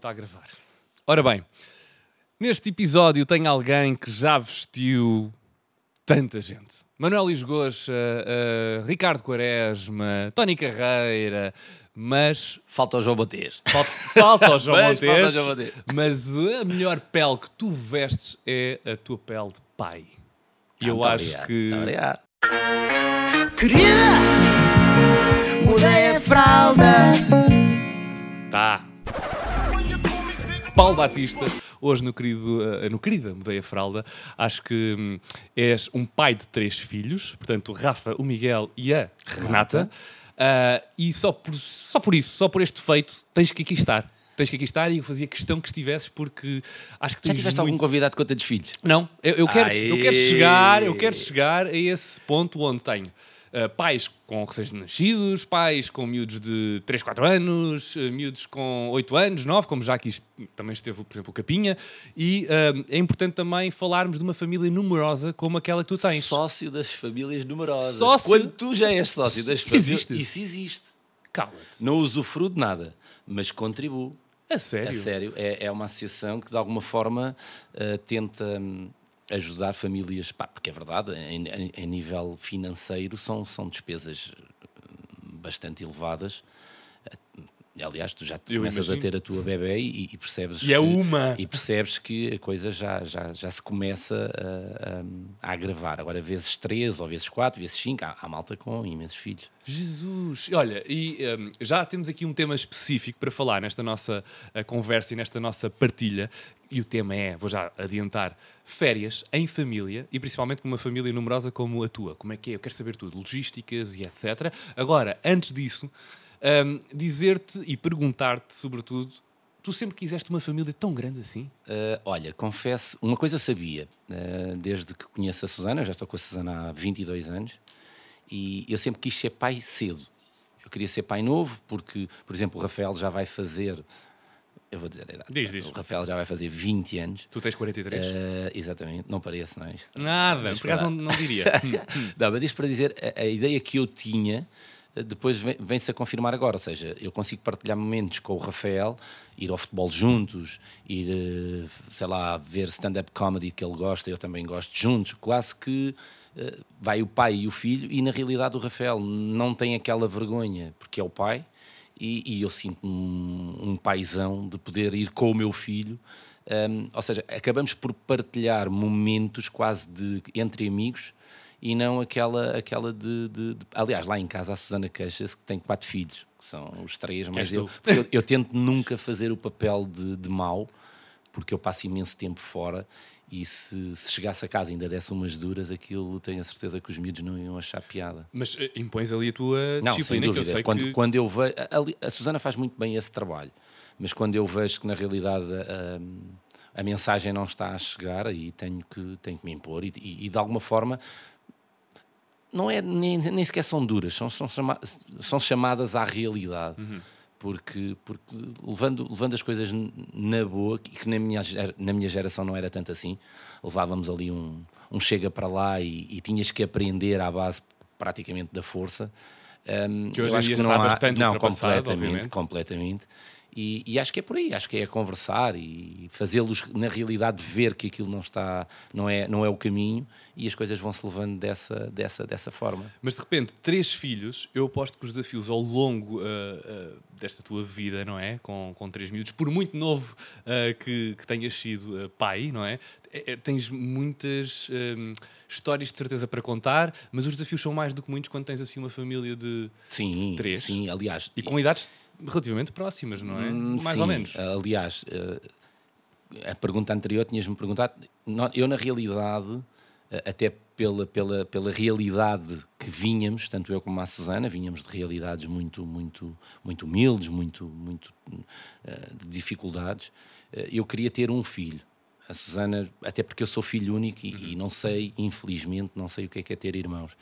Está a gravar. Ora bem, neste episódio tem alguém que já vestiu tanta gente. Manuel Lisgocha, uh, Ricardo Quaresma, Tony Carreira, mas Falta o João Bates. falta, falta o João Mas falta o Montes, João Montes. mas a melhor pele que tu vestes é a tua pele de pai. E eu acho obrigado, que... obrigado. Querida, mudei a fralda. Tá. Paulo Batista, hoje no querido, eh, no querida Mudei a Fralda, acho que hum, és um pai de três filhos, portanto, o Rafa, o Miguel e a Renata. Ah, e só por, só por isso, só por este feito, tens que aqui estar. Tens que aqui estar e eu fazia questão que estivesses porque acho que Já tiveste algum muito... convidado com tantos filhos? Não, eu, eu quero, eu quero chegar, eu quero chegar a esse ponto onde tenho uh, pais com recém-nascidos, pais com miúdos de 3, 4 anos, uh, miúdos com 8 anos, 9, como já aqui também esteve, por exemplo, o Capinha, e uh, é importante também falarmos de uma família numerosa como aquela que tu tens. Sócio das famílias numerosas. Sócio- Quando tu já és sócio das famílias. existe. Isso existe. Cala-te. Não usufruo de nada, mas contribuo. A sério? A sério, é, é uma associação que de alguma forma eh, tenta hum, ajudar famílias, pá, porque é verdade, em, em- em nível financeiro são, são despesas hum, bastante elevadas. Eh, Aliás, tu já te começas imagino. a ter a tua bebê e, e percebes E é que- uma. e percebes que a coisa já, já, já se começa a, a, a agravar. Agora, vezes 3 ou vezes 4, vezes 5, há, há malta com imensos filhos. Jesus! Olha, e hum, já temos aqui um tema específico para falar nesta nossa uh, conversa e nesta nossa partilha. E o tema é, vou já adiantar, férias em família e principalmente com uma família numerosa como a tua. Como é que é? Eu quero saber tudo, logísticas e etc. Agora, antes disso, hum, dizer-te e perguntar-te, sobretudo, tu sempre quiseste uma família tão grande assim? Uh, olha, confesso, uma coisa eu sabia, uh, desde que conheço a Susana, já estou com a Susana há 22 anos, e eu sempre quis ser pai cedo. Eu queria ser pai novo, porque, por exemplo, o Rafael já vai fazer. Eu vou dizer a idade. Diz, diz. O Rafael já vai fazer 20 anos. Tu tens 43? Uh, exatamente, não parece, não é? Isto- Nada, Mas por acaso não, não diria. Não, mas isto para dizer, a, a ideia que eu tinha eh, depois vem- vem-se a confirmar agora. Ou seja, eu consigo partilhar momentos com o Rafael, ir ao futebol juntos, ir, eh, sei lá, ver stand-up comedy que ele gosta, eu também gosto juntos. Quase que eh, vai o pai e o filho, e na realidade o Rafael não tem aquela vergonha, porque é o pai, e, e eu sinto-me um, um paizão de poder ir com o meu filho. Um, ou seja, acabamos por partilhar momentos quase de entre amigos e não aquela, aquela de, de- de- Aliás, lá em casa a Susana queixa-se que tem quatro filhos, que são os três, mas és eu, eu, eu tento nunca fazer o papel de, de mau, porque eu passo imenso tempo fora e se, se chegasse a casa e ainda desse umas duras, aquilo tenho a certeza que os miúdos não iam achar piada. Mas eh, impões ali a tua Não, sem disciplina, que eu dúvida. quando, que... quando eu vejo. A, a- Susana faz muito bem esse trabalho, mas quando eu vejo que na realidade a, a mensagem não está a chegar, aí tenho que, tenho que me impor e, e- e de alguma forma. Não é, nem, nem sequer são duras, são, são, chama- são chamadas à realidade. Porque, porque levando, levando as coisas na boa, e que na minha, na minha geração não era tanto assim, levávamos ali um, um chega para lá e, e tinhas que aprender à base praticamente da força. Um, Que hoje eu em acho dia que não está há- bastante não, completamente, obviamente. completamente. E, e acho que é por aí, acho que é conversar e fazê-los na realidade ver que aquilo não está, não é, não é o caminho e as coisas vão se levando dessa, dessa, dessa forma. Mas de repente, três filhos, eu aposto que os desafios ao longo ah, ah, desta tua vida, não é? Com, com três miúdos, por muito novo ah, que, que tenhas sido pai, não é? É, é, Tens muitas hum, histórias de certeza para contar, mas os desafios são mais do que muitos quando tens assim uma família de. Sim, três? sim, aliás. e com idades relativamente próximas, não é? Hum, mais sim, ou menos. Aliás, eh, a pergunta anterior tinhas-me perguntado. Eu, na realidade, eh, até pela, pela, pela realidade que vínhamos, tanto eu como a Susana, vínhamos de realidades muito, muito, muito humildes, muito, muito de dificuldades. Eu queria ter um filho. A Susana, até porque eu sou filho único e, e não sei, infelizmente, não sei o que é, que é ter irmãos.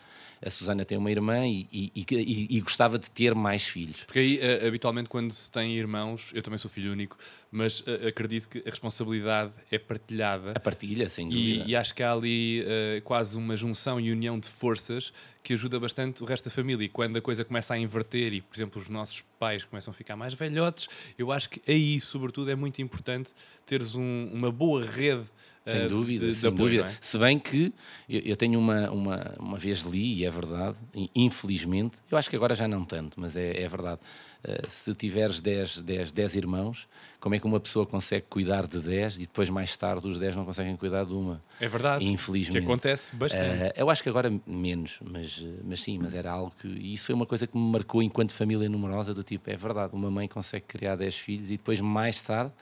A Susana tem uma irmã e, e- e- e- gostava de ter mais filhos. Porque aí, eh, habitualmente, quando se tem irmãos, eu também sou filho único, mas eh, acredito que a responsabilidade é partilhada. A partilha, sem dúvida. E, acho que há ali eh, quase uma junção e união de forças que ajuda bastante o resto da família. E quando a coisa começa a inverter e, por exemplo, os nossos pais começam a ficar mais velhotes, eu acho que aí, sobretudo, é muito importante teres um- uma boa rede. Sem eh, dúvida, de- de sem apoio, dúvida. é? Se bem que eu, eu tenho uma, uma, uma vez li, e é verdade, infelizmente, eu acho que agora já não tanto, mas é, é verdade. Uh, se tiveres 10, 10, 10 irmãos, como é que uma pessoa consegue cuidar de 10 e depois mais tarde os 10 não conseguem cuidar de uma? É verdade. Infelizmente. Que acontece bastante. Uh, eu acho que agora menos, mas, mas sim, mas era algo que. E isso foi uma coisa que me marcou enquanto família numerosa, do tipo, é verdade, uma mãe consegue criar 10 filhos e depois mais tarde,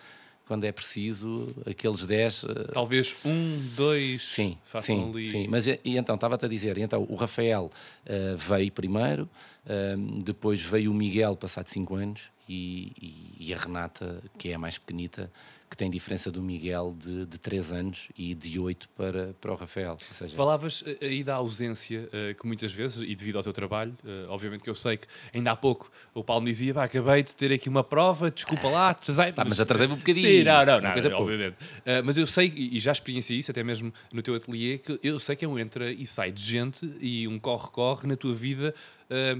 quando é preciso, aqueles 10. uh, Talvez um, dois Sim, sim, ali. sim. Mas e, e então, estava-te a dizer, então o Rafael uh, veio primeiro, um, depois veio o Miguel, passado 5 anos, e, e- e a Renata, que é a mais pequenita, que tem diferença do Miguel de, de 3 anos e de 8 para, para o Rafael. Seja, Falavas eh, aí da ausência, eh, que muitas vezes, e devido ao teu trabalho, eh, obviamente que eu sei que ainda há pouco o Paulo me dizia, pá, acabei de ter aqui uma prova, desculpa lá, atrasei. Pá, mas atrasei-me um bocadinho. Sim, não, não, não, pouca. obviamente. Mas eu sei, e já experienciei isso, até mesmo no teu ateliê, que eu sei que é um entra e sai de gente e um corre-corre na tua vida,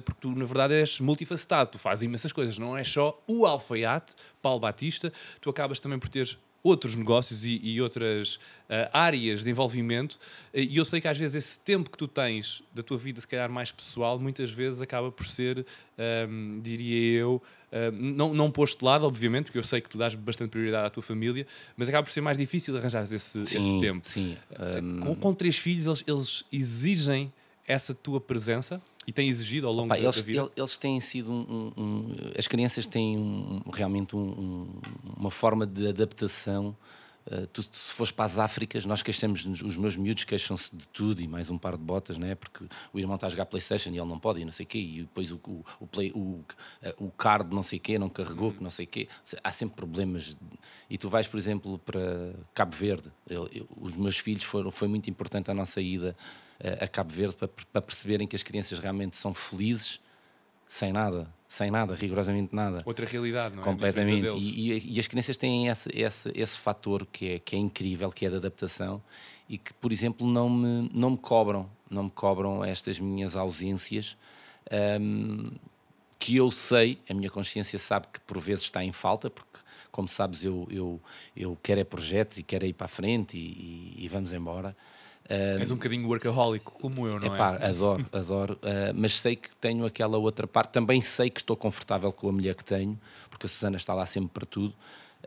porque tu, na verdade, és multifacetado, tu fazes imensas coisas, não é só o alfaiate, Paulo Batista, tu acabas também por ter outros negócios e, e outras ah, áreas de envolvimento eh, e eu sei que às vezes esse tempo que tu tens da tua vida se calhar mais pessoal muitas vezes acaba por ser ahm, diria eu ahm, não, não posto de lado obviamente porque eu sei que tu dás bastante prioridade à tua família mas acaba por ser mais difícil arranjar esse, esse tempo. Sim, um, com, com três filhos eles, eles exigem essa tua presença e têm exigido ao longo Pá, da, eles, da vida el- eles têm sido um, um- um- as crianças têm um- realmente um- um- uma forma de adaptação. Uh, tu, se fores para as Áfricas, nós queixamos os meus miúdos queixam-se de tudo e mais um par de botas, não é? Porque o irmão está a jogar Playstation e ele não pode e não sei o quê, e depois o, o, o, play, o, uh, o card não sei o quê não carregou, que não sei o quê. Há sempre problemas. E tu vais, por exemplo, para Cabo Verde. Eu- eu- os meus filhos foram, foi muito importante a nossa ida uh, a Cabo Verde para, para perceberem que as crianças realmente são felizes sem nada, sem nada, rigorosamente nada. outra realidade não é? Completamente. E, e- e as crianças têm esse, esse, esse fator que é, que é incrível, que é de adaptação e que, por exemplo, não me, não me cobram, não me cobram estas minhas ausências. hum, que eu sei, a minha consciência sabe que por vezes está em falta, porque, como sabes, eu, eu, eu quero é projetos e quero é ir para a frente e, e- e vamos embora. Hum, és um bocadinho workaholic como eu não Epá, é? adoro, adoro, ah, mas sei que tenho aquela outra parte. Também sei que estou confortável com a mulher que tenho, porque a Susana está lá sempre para tudo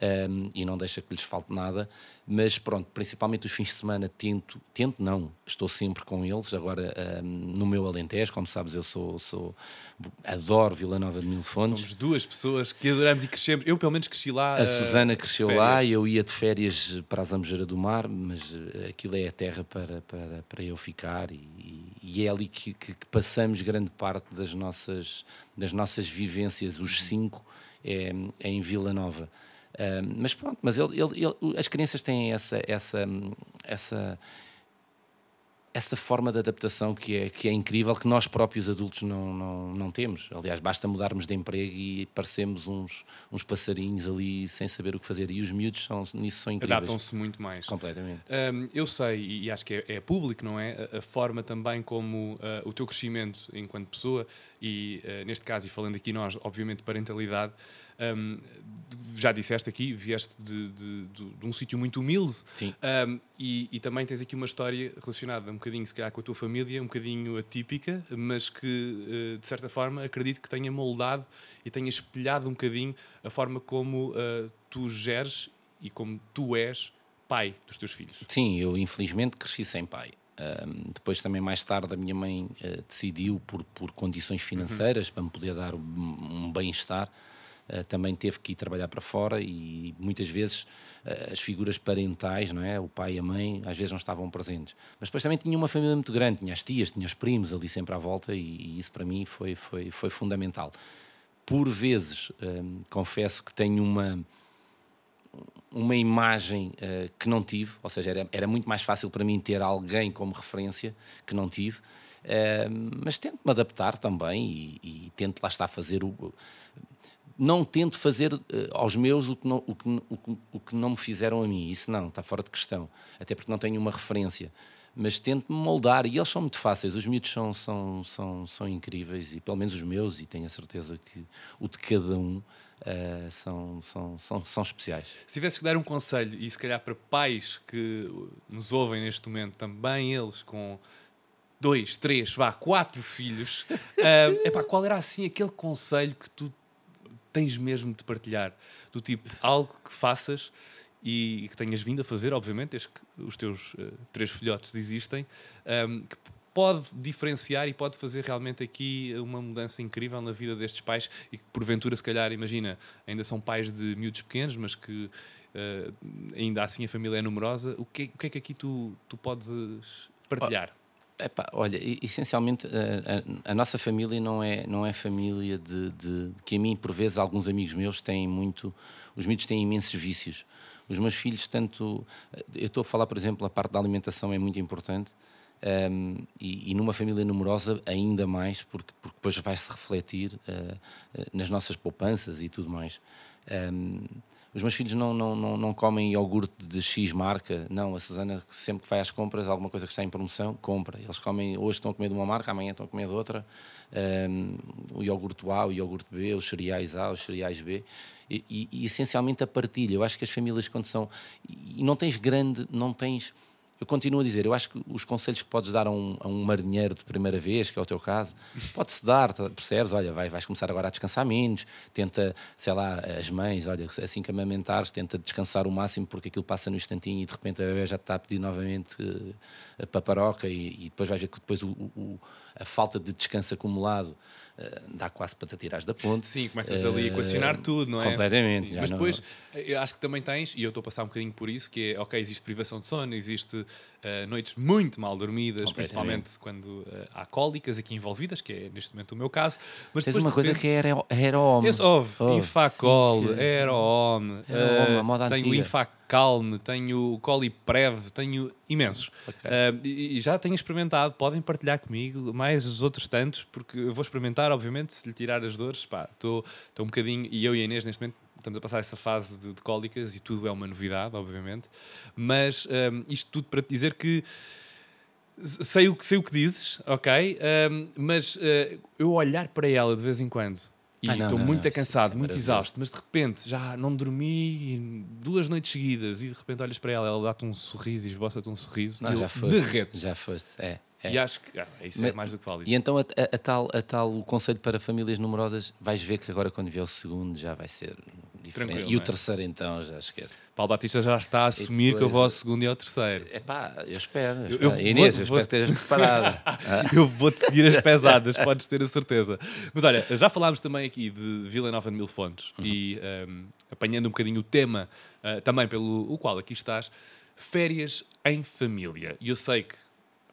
ahm, e não deixa que lhes falte nada. Mas pronto, principalmente os fins de semana tento, tento não, estou sempre com eles. Agora ahm, no meu Alentejo, como sabes, eu sou, sou adoro Vila Nova de Mil Fontes. Somos duas pessoas que adoramos e crescemos. Eu, pelo menos, cresci lá. A eh, Susana cresceu lá, eu ia de férias para a Zambujeira do Mar, mas eh, aquilo é a terra para, para, para eu ficar e, e é ali que, que- que passamos grande parte das nossas, das nossas vivências, os cinco, é, é em Vila Nova. Mas pronto, mas ele, ele- ele- as crianças têm essa, essa, essa, essa forma de adaptação que é, que é incrível, que nós próprios adultos não, não, não temos. Aliás, basta mudarmos de emprego e parecemos uns, uns passarinhos ali sem saber o que fazer. E os miúdos são, nisso são incríveis. Adaptam-se muito mais. Completamente. Hum, eu sei, e acho que é, é público, não é? A, a forma também como ah, o teu crescimento enquanto pessoa, e ah, neste caso, e falando aqui nós, obviamente, parentalidade, hum, já disseste aqui, vieste de, de- de- de um sítio muito humilde. Sim. Um, e, e também tens aqui uma história relacionada um bocadinho, se calhar, com a tua família, um bocadinho atípica, mas que, eh, de certa forma, acredito que tenha moldado e tenha espelhado um bocadinho a forma como eh, tu geres e como tu és pai dos teus filhos. Sim, eu infelizmente cresci sem pai. Ahm, depois também mais tarde a minha mãe eh, decidiu por, por condições financeiras para me poder dar um, um bem-estar também teve que ir trabalhar para fora e muitas vezes eh, as figuras parentais não é o pai e a mãe às vezes não estavam presentes mas depois também tinha uma família muito grande tinha as tias tinha os primos ali sempre à volta e, e isso para mim foi foi foi fundamental por vezes hum, confesso que tenho uma uma imagem eh, que não tive, ou seja, era, era muito mais fácil para mim ter alguém como referência que não tive, Eh, mas tento me adaptar também e, e tento lá estar a fazer o. Não tento fazer eh, aos meus o que, não, o, que, o, que, o que não me fizeram a mim, isso não, está fora de questão, até porque não tenho uma referência. mas tento me moldar e eles são muito fáceis. Os miúdos são, são, são, são incríveis e pelo menos os meus, e tenho a certeza que o de cada um. Uh, são, são, são, são especiais. Se tivesse que dar um conselho, e se calhar para pais que nos ouvem neste momento, também eles com dois, três, vá, quatro filhos, uh, epá, qual era assim aquele conselho que tu tens mesmo de partilhar? Do tipo, algo que faças e, que tenhas vindo a fazer, obviamente, desde que os teus uh, três filhotes existem, um, que pode diferenciar e pode fazer realmente aqui uma mudança incrível na vida destes pais e que porventura, se calhar, imagina, ainda são pais de miúdos pequenos, mas que uh, ainda assim a família é numerosa. O que, o que é que aqui tu, tu podes partilhar? Epá, olha, essencialmente a, a, a, nossa família não é, não é família de, de, que a mim, por vezes, alguns amigos meus têm muito. Os miúdos têm imensos vícios. Os meus filhos, tanto. Eu estou a falar, por exemplo, a parte da alimentação é muito importante. Um, e, e, numa família numerosa ainda mais, porque, porque depois vai-se refletir uh, nas nossas poupanças e tudo mais. Um, os meus filhos não, não, não, não comem iogurte de X marca, não. A Susana, sempre que vai às compras, alguma coisa que está em promoção, compra. Eles comem, hoje estão a comer de uma marca, amanhã estão a comer de outra. Um, o iogurte A, o iogurte B, os cereais A, os cereais B. E, e, e essencialmente a partilha. Eu acho que as famílias, quando são. E não tens grande. Não tens eu continuo a dizer, eu acho que os conselhos que podes dar a um, a um marinheiro de primeira vez, que é o teu caso, pode-se dar, tá, percebes? Olha, vai, vais começar agora a descansar menos, tenta, sei lá, as mães, olha, assim que amamentares, tenta descansar o máximo porque aquilo passa no instantinho e de repente a bebê já está a pedir novamente uh, a paparoca e, e, depois vais ver que depois o, o, a falta de descanso acumulado uh, dá quase para te atirares da ponte. Sim, começas ali a equacionar tudo, não é? Completamente. Mas depois, não... eu acho que também tens, e eu estou a passar um bocadinho por isso, que é, ok, existe privação de sono, existe uh, noites muito mal dormidas, principalmente quando uh, há cólicas aqui envolvidas, que é neste momento o meu caso. Mas Tens uma coisa repente, que é aero-home. Esse, houve, oh, Infacol, aero-home, uh, tenho Infacalme, tenho o Coliprev, tenho imensos. Okay. E, já tenho experimentado, podem partilhar comigo mais os outros tantos, porque eu vou experimentar, obviamente, se lhe tirar as dores, estou um bocadinho, e eu e a Inês neste momento estamos a passar essa fase de, de cólicas e tudo é uma novidade, obviamente. Mas um, isto tudo para te dizer que sei o que, sei o que dizes, ok? Um, mas uh, eu olhar para ela de vez em quando e estou muito não, cansado, muito exausto, mas de repente já não dormi duas noites seguidas e de repente olhas para ela, ela dá-te um sorriso e esboça-te um sorriso. Não, já foste. Já foste, é. É. E acho que ah, isso é Mas, é mais do que válido. E então a, a, a, tal, a tal o conselho para famílias numerosas, vais ver que agora quando vier o segundo já vai ser diferente. Tranquilo, e o é? terceiro então, já esquece. Paulo Batista já está a assumir depois, que eu vou ao segundo e ao terceiro. É pá, eu espero. Eu, eu, eu Inês, vou, eu espero que estejas preparada. eu vou-te seguir as pesadas, podes ter a certeza. Mas olha, já falámos também aqui de Vila Nova de Mil Fontes uhum. e um, apanhando um bocadinho o tema uh, também pelo o qual aqui estás, férias em família. E eu sei que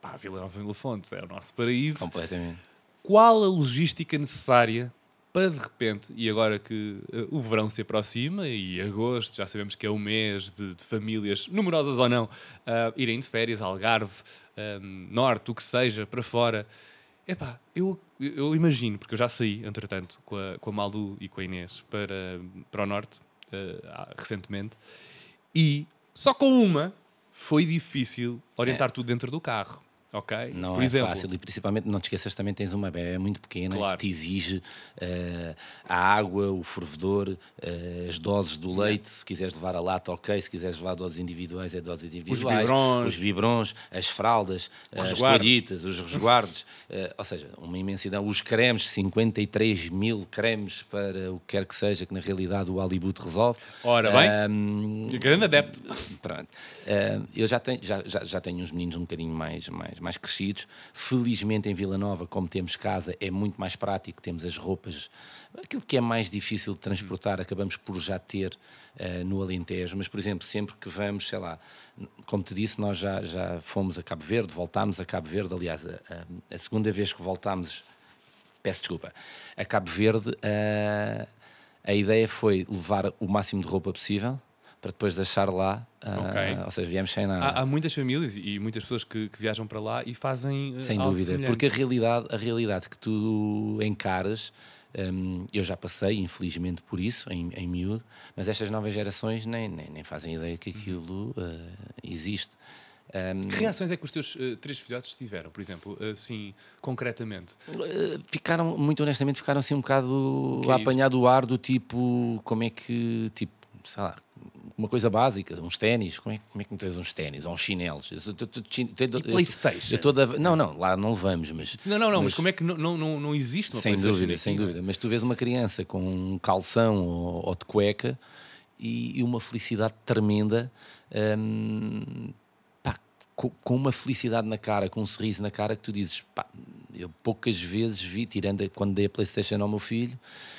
pá, Vila Nova de Fontes é o nosso paraíso. Completamente. Qual a logística necessária para de repente, e agora que uh, o verão se aproxima e agosto, já sabemos que é o mês de, de famílias, numerosas ou não, uh, irem de férias, Algarve, um, Norte, o que seja, para fora. Epá, eu, eu imagino, porque eu já saí, entretanto, com a, com a Maldu e com a Inês para, para o Norte, uh, recentemente, e só com uma foi difícil orientar é. tudo dentro do carro ok? Não Por é exemplo, fácil e principalmente não te esqueças também tens uma bebé muito pequena claro. que te exige uh, a água, o fervedor, uh, as doses do leite, se quiseres levar a lata, ok, se quiseres levar doses individuais, é doses individuais, os biberons, os biberons as fraldas, os as toalhitas, os resguardos, uh, ou seja, uma imensidão, os cremes, 53 mil cremes para o que quer que seja, que na realidade o Alibut resolve. Ora bem, um, grande adepto. Pronto. eu já tenho, já, já, já tenho uns meninos um bocadinho mais, mais mais crescidos. Felizmente em Vila Nova, como temos casa, é muito mais prático, temos as roupas. Aquilo que é mais difícil de transportar, acabamos por já ter uh, no Alentejo. Mas, por exemplo, sempre que vamos, sei lá, como te disse, nós já, já fomos a Cabo Verde, voltámos a Cabo Verde. Aliás, a, a, segunda vez que voltámos, peço desculpa, a Cabo Verde, uh, a ideia foi levar o máximo de roupa possível para depois deixar lá. Okay. Uh, ou seja, viemos sem nada. Há, há, muitas famílias e muitas pessoas que, que, viajam para lá e fazem. Uh, sem dúvida, semelhante. porque a realidade, a realidade que tu encaras. Um, eu já passei, infelizmente, por isso, em, em miúdo, mas estas novas gerações nem, nem, nem fazem ideia que aquilo uh, existe. Um, Que reações é que os teus eh, três filhotes tiveram, por exemplo, assim, concretamente? Uh, ficaram, muito honestamente, ficaram assim um bocado que é a isso? apanhar do ar do tipo, como é que, tipo, sei lá, uma coisa básica, uns ténis, como é, como é que me tens uns ténis, ou uns chinelos? Eu, eu, eu, eu, PlayStation? eu toda, não, não, lá não levamos, mas... Não, não, não, mas, como é que não, não, não, existe uma Sem dúvida, aqui, sem não é? dúvida. Mas tu vês uma criança com um calção ou, ou de cueca e, e uma felicidade tremenda, hum, pá, co- com, uma felicidade na cara, com um sorriso na cara que tu dizes, pá, eu poucas vezes vi, tirando quando dei a Playstation ao meu filho,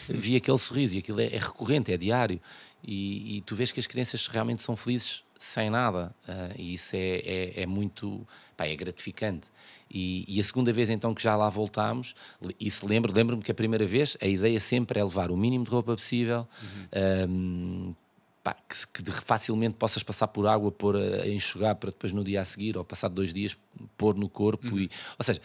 vi aquele sorriso e aquilo é, é recorrente, é diário. E, e tu vês que as crianças realmente são felizes sem nada. ah, e isso é, é, é muito, pá, é gratificante. E, e a segunda vez então que já lá voltámos, isso lembro, lembro-me que a primeira vez a ideia sempre é levar o mínimo de roupa possível, hum, pá, que, que facilmente possas passar por água, pôr a, a enxugar para depois no dia a seguir ou passado dois dias pôr no corpo. E, ou seja,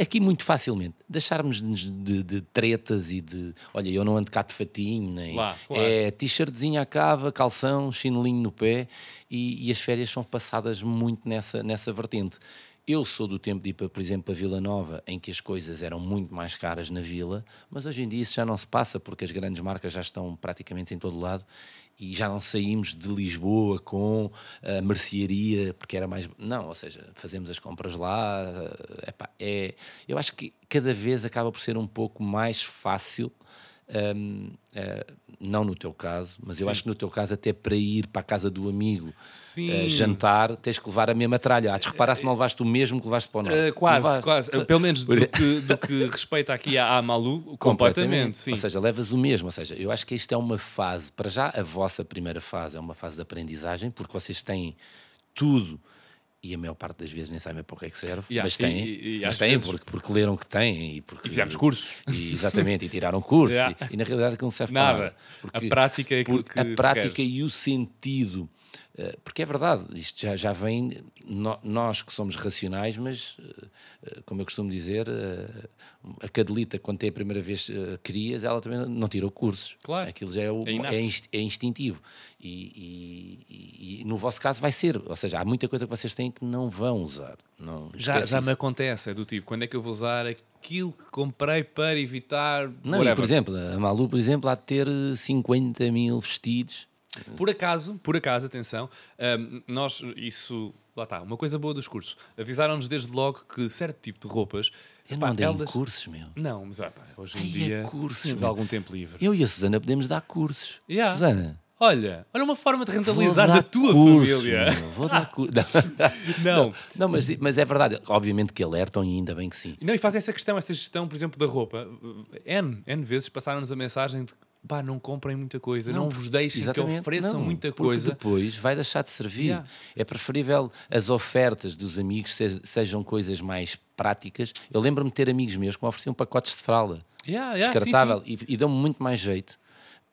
aqui muito facilmente deixarmos-nos de, de tretas e de olha, eu não ando cá de fatinho, nem Lá, claro. é t-shirtzinha à cava, calção, chinelinho no pé e, e as férias são passadas muito nessa, nessa vertente. Eu sou do tempo de ir, para, por exemplo, para Vila Nova, em que as coisas eram muito mais caras na vila, mas hoje em dia isso já não se passa porque as grandes marcas já estão praticamente em todo lado e já não saímos de Lisboa com a mercearia porque era mais. Não, ou seja, fazemos as compras lá. eh, epá, é, eu acho que cada vez acaba por ser um pouco mais fácil. hum, eh, não no teu caso, mas eu Sim. acho que no teu caso, até para ir para a casa do amigo eh, jantar, tens que levar a mesma tralha. Há de reparar se não levaste o mesmo que levaste para o norte. Eh, quase, Levaste. quase. Eh, Pelo menos do que, do que respeita aqui à, à Malu, completamente, sim. Ou seja, levas o mesmo. Ou seja, eu acho que isto é uma fase, para já a vossa primeira fase é uma fase de aprendizagem, porque vocês têm tudo e a maior parte das vezes nem sabem para o que é que serve, Yeah, mas têm, e- e- mas têm vezes- porque, porque leram que têm e porque E fizemos cursos. e, exatamente, e tiraram curso Yeah. e, e na realidade aquilo não serve Nada. para nada. Porque, A prática é porque que a prática e o sentido. Eh, Porque é verdade, isto já, já vem, no- nós que somos racionais, mas eh, eh, como eu costumo dizer, a cadelita, quando tem a primeira vez crias, ela também não tirou cursos. Claro. Aquilo já é, o- É é, é instintivo. E, e- e- e no vosso caso vai ser. Ou seja, há muita coisa que vocês têm que não vão usar. Não, Já, já isso. me acontece, é do tipo, quando é que eu vou usar aquilo que comprei para evitar. Não, e, por exemplo, a Malu, por exemplo, há de ter eh, 50 mil vestidos. Por acaso, por acaso, atenção, hum, nós, isso, lá está, uma coisa boa dos cursos. Avisaram-nos desde logo que certo tipo de roupas. Eu pá, não elas- cursos, meu. Não, mas ah, hoje em Ai, é dia cursos, temos meu. algum tempo livre. Eu e a Susana podemos dar cursos. Yeah. Susana. Olha, olha uma forma de rentabilizar a tua cursos, família. meu, Vou dar cursos. Não. não mas, mas é verdade. Obviamente que alertam e ainda bem que sim. Não, e faz essa questão, essa gestão, por exemplo, da roupa. N, N vezes passaram-nos a mensagem de pá, não comprem muita coisa, não, vos deixem que Exatamente, ofereçam não, muita coisa. depois vai deixar de servir. Yeah. É preferível as ofertas dos amigos se- sejam coisas mais práticas. Eu lembro-me de ter amigos meus que me ofereciam pacotes de fralda Yeah, yeah, sim, descartável sim. e, e dão-me muito mais jeito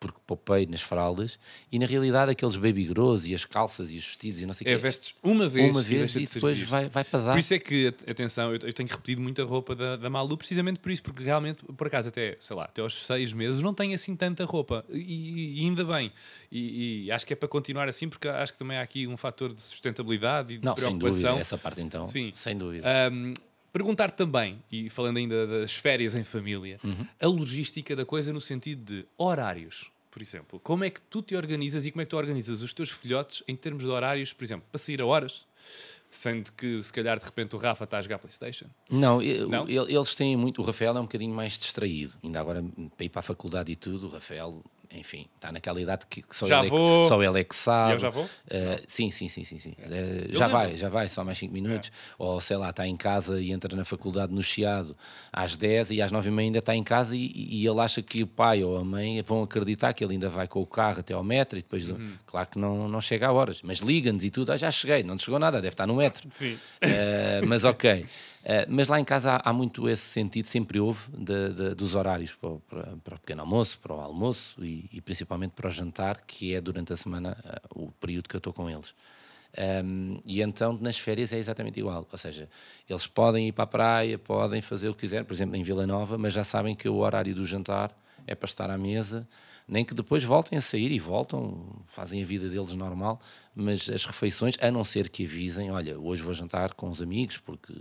porque poupei nas fraldas e na realidade aqueles baby grows e as calças e os vestidos e não sei o É, quê vestes uma vez, uma e vez e de depois servir. vai, vai para dar Por isso é que, at- atenção, eu, eu tenho repetido muita roupa da, da Malu precisamente por isso, porque realmente, por acaso, até, sei lá, até aos seis meses não tenho assim tanta roupa. E, e ainda bem. E, e acho que é para continuar assim, porque acho que também há aqui um fator de sustentabilidade e de não sem preocupação. dúvida essa parte então Sim. sem dúvida Um, perguntar também, e falando ainda das férias em família, Uhum. a logística da coisa no sentido de horários, por exemplo. Como é que tu te organizas e como é que tu organizas os teus filhotes em termos de horários, por exemplo, para sair a horas? Sendo que se calhar de repente o Rafa está a jogar Playstation. Não, eu- Não? el- eles têm muito. O Rafael é um bocadinho mais distraído. Ainda agora, para ir para a faculdade e tudo, o Rafael, enfim, está naquela idade que só, Já ele, é, que- vou. só ele é que sabe. Eu já vou? Eh, sim, sim, sim, sim. sim. Eu já lembro. vai, já vai, só mais 5 minutos. Ou sei lá, está em casa e entra na faculdade no Chiado às 10 e às 9 e meia ainda está em casa e, e ele acha que o pai ou a mãe vão acreditar que ele ainda vai com o carro até ao metro e depois, Uhum. claro que não, não chega a horas, mas liga-nos e tudo, ah, já cheguei, não te chegou nada, deve estar no metro. Sim. Uh, mas ok. Uh, mas lá em casa há, há muito esse sentido, sempre houve, de- de- dos horários para o, para- o pequeno almoço, para o almoço e, e principalmente para o jantar, que é durante a semana uh, o período que eu estou com eles. Um, e então nas férias é exatamente igual, ou seja, eles podem ir para a praia, podem fazer o que quiserem, por exemplo em Vila Nova, mas já sabem que o horário do jantar é para estar à mesa, nem que depois voltem a sair e voltam, fazem a vida deles normal, mas as refeições, a não ser que avisem, olha, hoje vou jantar com os amigos, porque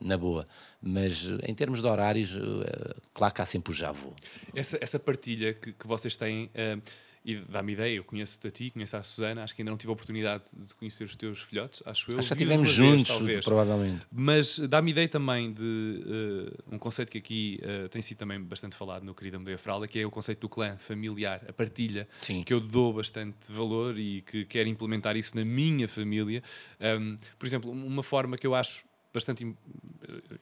na boa. Mas em termos de horários, eh, claro que há sempre o já vou. Essa, essa partilha que, que vocês têm, eh, e dá-me ideia, eu conheço-te a ti, conheço a Susana, acho que ainda não tive a oportunidade de conhecer os teus filhotes, acho eu. Acho que já estivemos uma vez, juntos, talvez. provavelmente. Mas dá-me ideia também de eh, um conceito que aqui eh, tem sido também bastante falado no Querida Medeia Fralda, que é o conceito do clã familiar, a partilha, Sim. que eu dou bastante valor e que quero implementar isso na minha família. Um, por exemplo, uma forma que eu acho bastante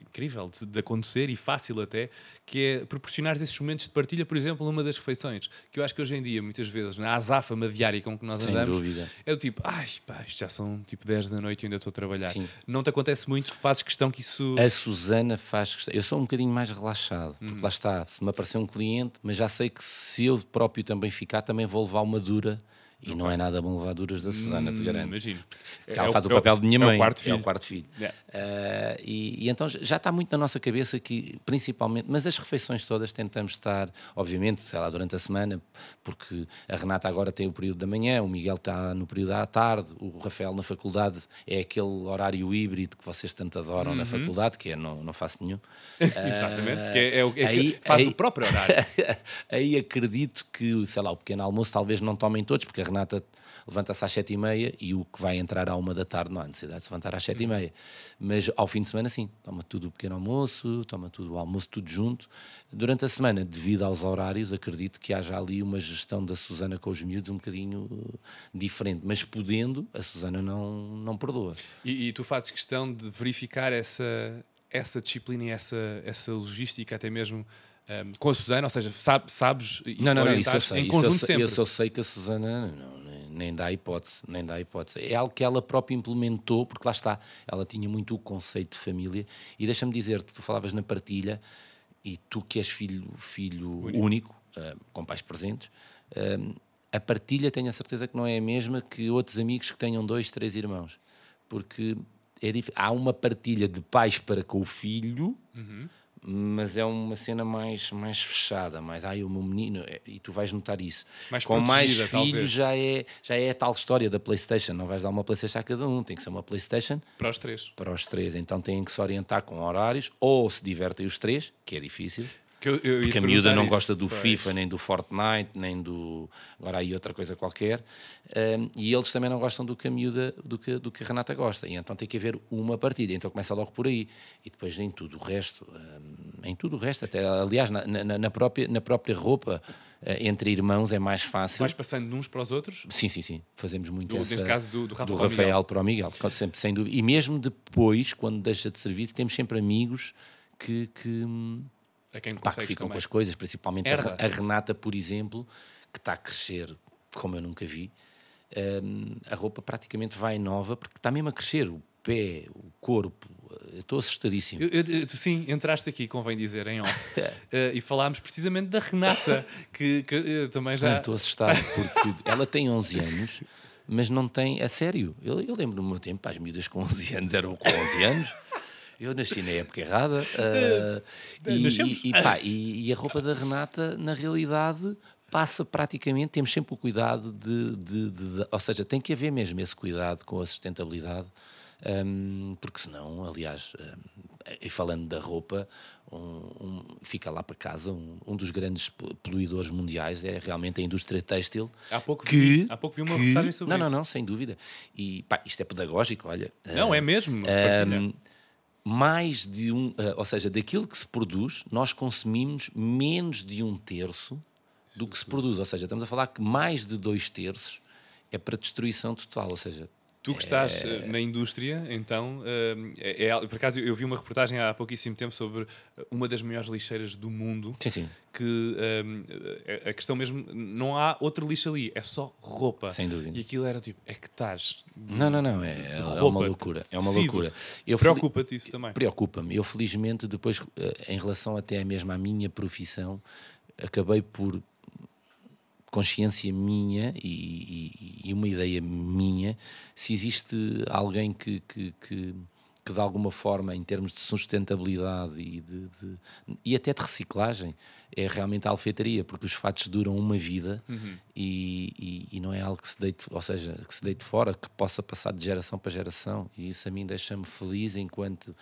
incrível de, de acontecer e fácil até, que é proporcionar esses momentos de partilha, por exemplo, numa das refeições, que eu acho que hoje em dia, muitas vezes, na azáfama diária com que nós Sem andamos, dúvida. é do tipo, ai, pá, já são tipo 10 da noite e ainda estou a trabalhar. Sim. Não te acontece muito, fazes questão que isso. A Susana faz questão. Eu sou um bocadinho mais relaxado, porque Uhum. lá está, se me aparecer um cliente, mas já sei que se eu próprio também ficar, também vou levar uma dura. E não é nada bom levar duras da Susana, te Hum, garanto. Imagino. Que ela É faz o é papel de minha mãe. É o quarto filho. É o quarto filho. Yeah. Ah, e, e então já está muito na nossa cabeça que, principalmente, mas as refeições todas tentamos estar, obviamente, sei lá, durante a semana, porque a Renata agora tem o período da manhã, o Miguel está no período à tarde, o Rafael na faculdade é aquele horário híbrido que vocês tanto adoram Uhum. na faculdade, que é não, não faço nenhum. Exatamente, que é, é o é que aí- faz aí- o próprio horário. Aí acredito que, sei lá, o pequeno almoço talvez não tomem todos, porque a Renata levanta-se às sete e meia e o que vai entrar à uma da tarde não há necessidade de se levantar às sete e meia. Mas ao fim de semana, sim, toma tudo o pequeno almoço, toma tudo o almoço, tudo junto. Durante a semana, devido aos horários, acredito que haja ali uma gestão da Susana com os miúdos um bocadinho uh, diferente, mas podendo, a Susana não, não perdoa. E, e tu fazes questão de verificar essa, essa disciplina e essa, essa logística, até mesmo ehm, com a Susana, ou seja, sabe- sabes e Não, não, não, isso eu sei. em Isso eu, conjunto sempre. eu só sei que a Susana não, nem- nem dá hipótese, nem dá hipótese. É algo que ela própria implementou, porque lá está, ela tinha muito o conceito de família. E deixa-me dizer-te, tu falavas na partilha, e tu que és filho, filho único, ah, com pais presentes, ah, a partilha tenho a certeza que não é a mesma que outros amigos que tenham dois, três irmãos. Porque é há uma partilha de pais para com o filho, mas é uma cena mais, mais fechada, mais ai, o meu menino, é- e tu vais notar isso. Mais Com mais filhos já é, já é a tal história da Playstation, não vais dar uma Playstation a cada um, tem que ser uma Playstation Para os três. para os três, então têm que se orientar com horários, ou se divertem os três, que é difícil, eu, eu porque a miúda não isso. gosta do Pois. FIFA, nem do Fortnite, nem do. Agora aí outra coisa qualquer. Um, e eles também não gostam do que a miúda, do que, do que a Renata gosta. E então tem que haver uma partida. Então começa logo por aí. E depois em tudo o resto, um, em tudo o resto, até aliás, na, na, na própria, na própria roupa, eh, entre irmãos é mais fácil. Vais passando de uns para os outros. Sim, sim, sim. Fazemos muito Do- essa, neste caso, do- do Rafa para o Rafael Miguel. para o Miguel, sempre, sem dúvida. E mesmo depois, quando deixa de serviço, temos sempre amigos que, que, A quem pá, que consegues ficam também. com as coisas, principalmente a, Herda. Re- a Renata, por exemplo, que está a crescer como eu nunca vi. Hum, a roupa praticamente vai nova, porque está mesmo a crescer o pé, o corpo. Eu estou assustadíssimo. Eu- eu- sim, entraste aqui, convém dizer, em off. Eh, e falámos precisamente da Renata, que, que eu também já. Estou assustado porque ela tem 11 anos, mas não tem. A sério, eu, eu lembro no meu tempo, as miúdas com 11 anos eram com 11 anos. Eu nasci na época errada. ah, e, e, pá, e- e a roupa da Renata, na realidade, passa praticamente. Temos sempre o cuidado de, de- de- de- Ou seja, tem que haver mesmo esse cuidado com a sustentabilidade. hum, porque senão, aliás, hum, e falando da roupa, um- um- fica lá para casa um, um dos grandes po- poluidores mundiais é realmente a indústria têxtil. Há pouco que, vi- há pouco vi uma que- reportagem sobre não, isso. Não, não, sem dúvida. E pá, isto é pedagógico, olha. Não, ah, é mesmo. Mais de um, ah, ou seja, daquilo que se produz, nós consumimos menos de um terço do que se produz. Ou seja, estamos a falar que mais de dois terços é para destruição total. Ou seja, Tu que estás eh, na indústria, então, eh, é, é- por acaso eu vi uma reportagem há pouquíssimo tempo sobre eh, uma das maiores lixeiras do mundo, sim, sim, que a questão mesmo, não há outro lixo ali, é só roupa. Sem dúvida. E aquilo era tipo, hectares. de- Não, não, não, é, é roupa, uma loucura. É uma loucura. Preocupa-te isso também. Preocupa-me. Eu, felizmente, depois, em relação até mesmo à minha profissão, acabei por consciência minha e, e- e uma ideia minha, se existe alguém que, que, que, que de alguma forma, em termos de sustentabilidade e, de, de- e até de reciclagem, é realmente a alfeitaria, porque os fatos duram uma vida e, e- e não é algo que se deite, ou seja, que se deite fora, que possa passar de geração para geração. E isso a mim deixa-me feliz enquanto,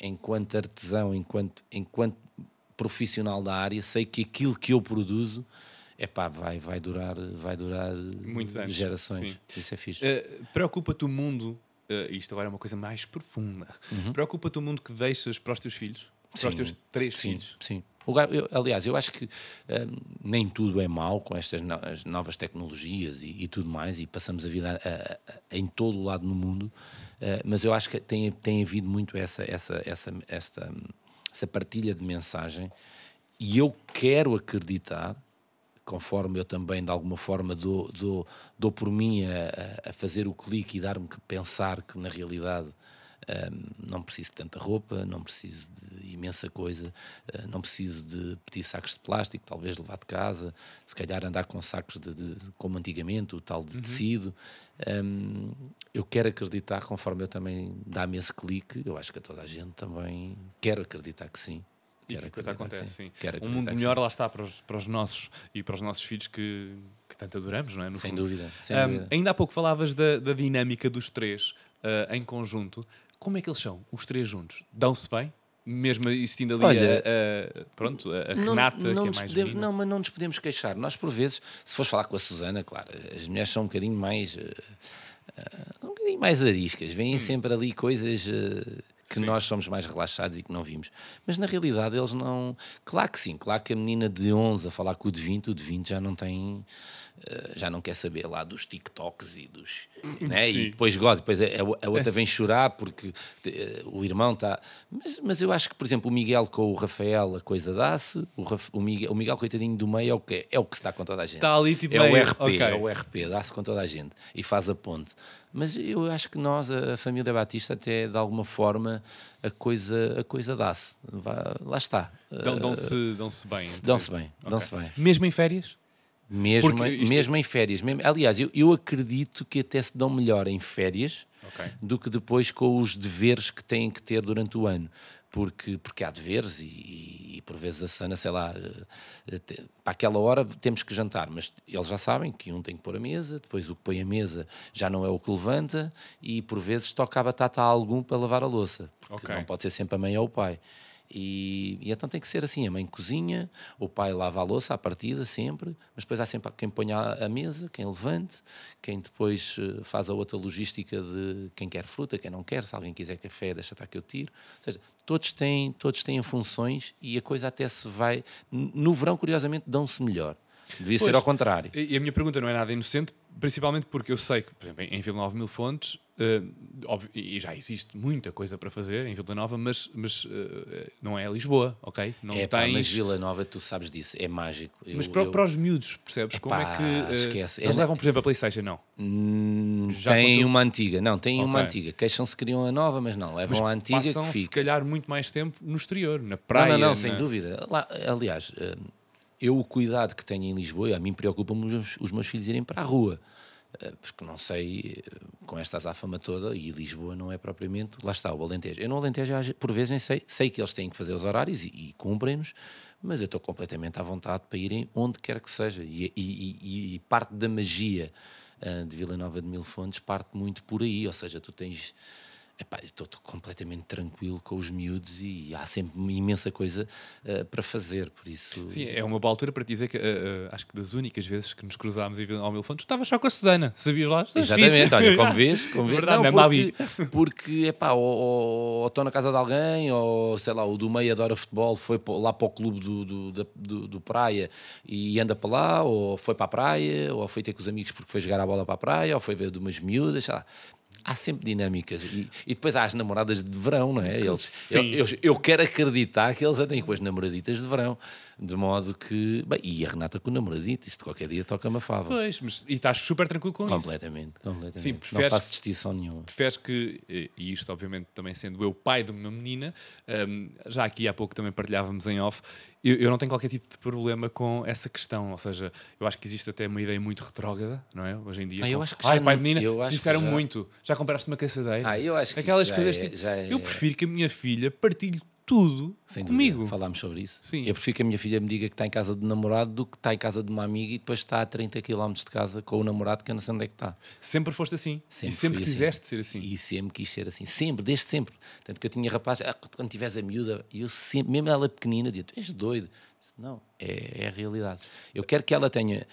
enquanto artesão, enquanto, enquanto profissional da área, sei que aquilo que eu produzo epá, vai, vai durar, vai durar Muitos anos, gerações. sim. Isso é fixe. Uh, Preocupa-te o mundo, uh, isto agora é uma coisa mais profunda, preocupa-te o mundo que deixas para os teus filhos? Para os Sim, teus três sim, filhos? Sim. Eu- aliás, eu acho que hum, nem tudo é mau com estas no- as novas tecnologias e, e tudo mais, e passamos a vida a- a- a- em todo o lado no mundo, eh, mas eu acho que tem, tem havido muito essa, essa, essa, esta, essa partilha de mensagem, e eu quero acreditar, conforme eu também de alguma forma dou, dou, dou por mim a, a- fazer o clique e dar-me que pensar que na realidade hum, não preciso de tanta roupa, não preciso de imensa coisa, eh, não preciso de pedir sacos de plástico, talvez levar de casa, se calhar andar com sacos de, de- como antigamente, o tal de tecido. Hum, eu quero acreditar, conforme eu também dá-me esse clique, eu acho que a toda a gente também quero acreditar que sim. E que coisa acontece, sim. Quero Um mundo melhor, sim. lá está, para os, para os nossos e para os nossos filhos que, que tanto adoramos, não é? No Sem fundo. dúvida, sem Um, dúvida. ainda há pouco falavas da, da dinâmica dos três uh, em conjunto. Como é que eles são, os três juntos? Dão-se bem? Mesmo existindo ali Olha, a, a- pronto, a, a Renata, que é mais podemos, não, mas não nos podemos queixar. Nós, por vezes, se fores falar com a Susana, claro, as mulheres são um bocadinho mais. eh, um bocadinho mais ariscas. Vêm sempre ali coisas que Sim. nós somos mais relaxados e que não vimos. Mas na realidade eles não. Claro que sim, claro que a menina de 11 a falar com o de 20, o de 20 já não tem. Eh, já não quer saber lá dos TikToks e dos. Né? E depois gosta, depois a, a- outra vem chorar porque eh, o irmão está. Mas, mas eu acho que, por exemplo, o Miguel com o Rafael, a coisa dá-se. O, o Miguel, o Miguel, coitadinho do meio, é o que é, é o que se dá com toda a gente. Está ali, tipo, é o RP, ok. é o RP, dá-se com toda a gente e faz a ponte. Mas eu acho que nós, a família Batista, até de alguma forma a coisa, a coisa dá-se. Lá está. Dão- Dão-se dão-se bem. Dão-se bem, Ok. dão-se bem. Mesmo em férias? Mesmo, Porque em- isto- mesmo em férias. Mesmo, aliás, eu, eu acredito que até se dão melhor em férias Ok. do que depois com os deveres que têm que ter durante o ano. Porque, porque há deveres e, e por vezes a Sana, sei lá, eh, te- para aquela hora temos que jantar, mas eles já sabem que um tem que pôr a mesa, depois o que põe a mesa já não é o que levanta e por vezes toca a batata a algum para lavar a louça. Porque Ok. não pode ser sempre a mãe ou o pai. E, e então tem que ser assim: a mãe cozinha, o pai lava a louça à partida, sempre, mas depois há sempre quem ponha a, mesa, quem levante, quem depois eh, faz a outra logística de quem quer fruta, quem não quer, se alguém quiser café, deixa estar que eu tiro. Ou seja, todos têm, todos têm funções e a coisa até se vai. No verão, curiosamente, dão-se melhor. Devia ser Pois. ao contrário. E a minha pergunta não é nada inocente, principalmente porque eu sei que, por exemplo, em Vila Nova Mil Fontes, eh, óbvio, e já existe muita coisa para fazer em Vila Nova, mas, mas eh, não é Lisboa, ok? Não É pá, tens... mas Vila Nova, tu sabes disso, é mágico. Mas Eu- para, eu- para os miúdos, percebes? Como é Epá, que. eh, esquece. Eles É- levam, por exemplo, a PlayStation, não. Hum, Já tem aconteceu? uma antiga, não, tem uma Ok. antiga. Queixam-se que queriam a nova, mas não, levam a antiga Passam, que se fica. calhar, muito mais tempo no exterior, na Não, praia. não, não, sem na- dúvida. Lá, aliás, hum, eu o cuidado que tenho em Lisboa, a mim preocupa-me os, os meus filhos irem para a rua. Eh, Porque não sei, eh, com esta azáfama toda, e Lisboa não é propriamente, lá está, o Alentejo. Eu no Alentejo, por vezes, nem sei, sei que eles têm que fazer os horários e, e cumprem-nos, mas eu estou completamente à vontade para irem onde quer que seja. E, e- e- parte da magia ah, de Vila Nova de Mil Fontes parte muito por aí, ou seja, tu tens. Epá, estou completamente tranquilo com os miúdos e há sempre uma imensa coisa ah, para fazer, por isso. Sim, é uma boa altura para te dizer que eh, eh, acho que das únicas vezes que nos cruzámos Vila- ao Fontes, tu estavas só com a Susana, sabias lá? Exatamente, olha, como vês, como vês Verdade, não, é porque, porque epá, ou, ou, ou estou na casa de alguém, ou sei lá, o do meio adora futebol, foi lá para o clube do, do, da- do, do praia e anda para lá, ou foi para a praia, ou foi ter com os amigos porque foi jogar a bola para a praia, ou foi ver de umas miúdas, sei lá. Há sempre dinâmicas. E, e depois há as namoradas de verão, não é? Eles, eu, eu, eu quero acreditar que eles andem com as namoraditas de verão, De modo que. Bem, e a Renata com o namoradito, isto qualquer dia toca-me a fava. Pois, mas, e estás super tranquilo com isso. Completamente, completamente. Sim, Não faço distinção nenhuma. Preferes que, e isto obviamente também sendo eu pai de uma menina, hum, já aqui há pouco também partilhávamos em off, eu, eu não tenho qualquer tipo de problema com essa questão, ou seja, eu acho que existe até uma ideia muito retrógrada, não é? Hoje em dia, Ah, eu com, acho que ai pai não- menina, eu disseram já- muito, já compraste uma caçadeira? Ah, eu acho que Aquelas coisas é- tipo, é- eu prefiro que a minha filha partilhe tudo Sem comigo. dúvida. Falámos sobre isso. Sim. Eu prefiro que a minha filha me diga que está em casa de namorado do que está em casa de uma amiga e depois está a 30 km de casa com o namorado que eu não sei onde é que está. Sempre foste assim. e sempre assim. quiseste ser assim. E sempre quis ser assim. Sempre, desde sempre. Tanto que eu tinha rapaz, ah, quando tiveres a miúda, eu sempre, mesmo ela pequenina, dizia: Tu és doido. Disse, não, é, é a realidade. Eu quero que ela tenha,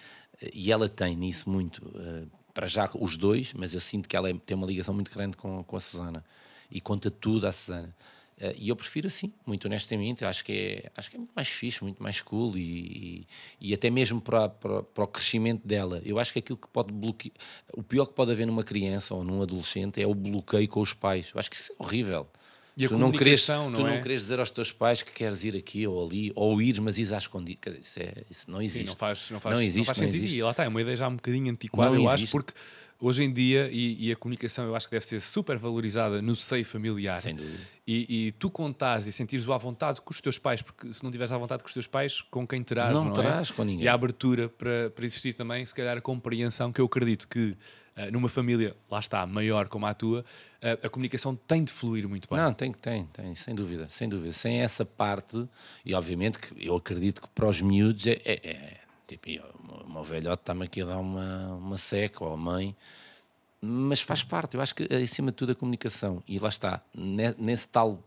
e ela tem nisso muito, eh, para já os dois, mas eu sinto que ela é- tem uma ligação muito grande com, com a Susana e conta tudo à Susana. Eh, e eu prefiro assim, muito honestamente. Acho que é, acho que é muito mais fixe, muito mais cool e, e, e até mesmo para, para, para o crescimento dela. Eu acho que aquilo que pode bloquear, o pior que pode haver numa criança ou num adolescente é o bloqueio com os pais. Eu acho que isso é horrível. E a tu não queres, não tu é? não queres dizer aos teus pais que queres ir aqui ou ali, ou ires, mas ires à escondida. Quer dizer, isso, é, isso não Sim, existe. não faz, não faz, Não não existe, faz não sentido. existe. E lá está, é uma ideia já um bocadinho antiquada, Não eu acho, existe. porque hoje em dia, e, e a comunicação eu acho que deve ser super valorizada no seio familiar. Sem dúvida. E, e tu contares e sentires à vontade com os teus pais, porque se não tiveres à vontade com os teus pais, com quem terás, Não não, terás é? com ninguém. E a abertura para, para existir também, se calhar, a compreensão que eu acredito que eh, numa família, lá está, maior como a tua, eh, a comunicação tem de fluir muito bem. Não, tem, tem, tem, sem dúvida, sem dúvida. Sem essa parte, e obviamente que eu acredito que para os miúdos é, é, é, tipo, eu, uma- uma velhote está-me aqui a dar uma, uma seca ou a mãe, mas faz parte, eu acho que acima de tudo a comunicação, e lá está, ne- nesse tal,